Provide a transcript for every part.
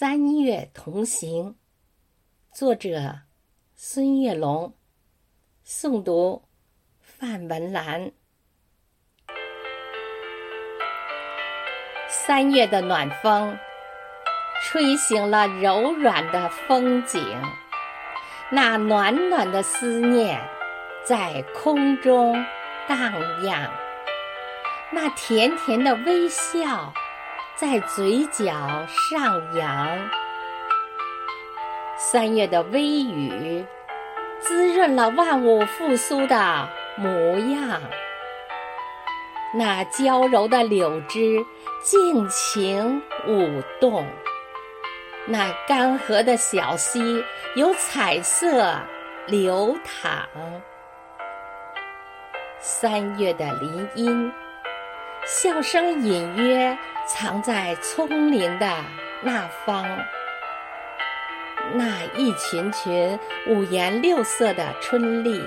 三月同行，作者孙月龙，诵读范文兰。三月的暖风，吹醒了柔软的风景，那暖暖的思念在空中荡漾，那甜甜的微笑。在嘴角上扬，三月的微雨滋润了万物复苏的模样。那娇柔的柳枝尽情舞动，那干涸的小溪有彩色流淌。三月的林荫，笑声隐约。藏在葱林的那方，那一群群五颜六色的春丽，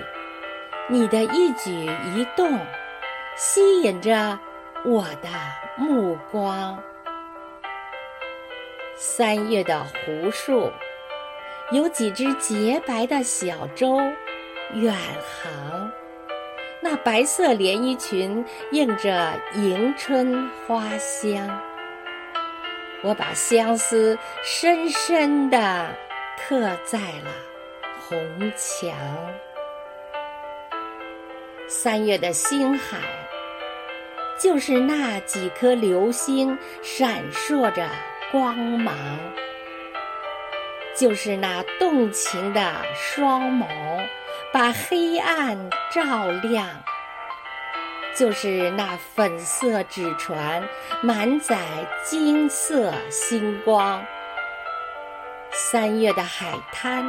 你的一举一动吸引着我的目光。三月的湖树，有几只洁白的小舟远航。那白色连衣裙映着迎春花香，我把相思深深地刻在了红墙。三月的星海，就是那几颗流星闪烁着光芒，就是那动情的双眸。把黑暗照亮，就是那粉色纸船满载金色星光。三月的海滩，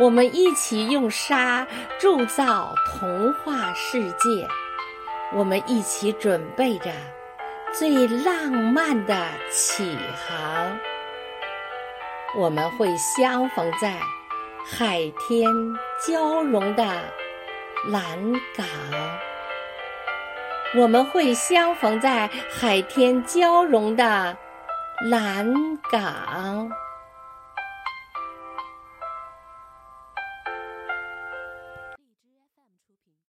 我们一起用沙铸造童话世界，我们一起准备着最浪漫的起航。我们会相逢在。海天交融的蓝港，我们会相逢在海天交融的蓝港。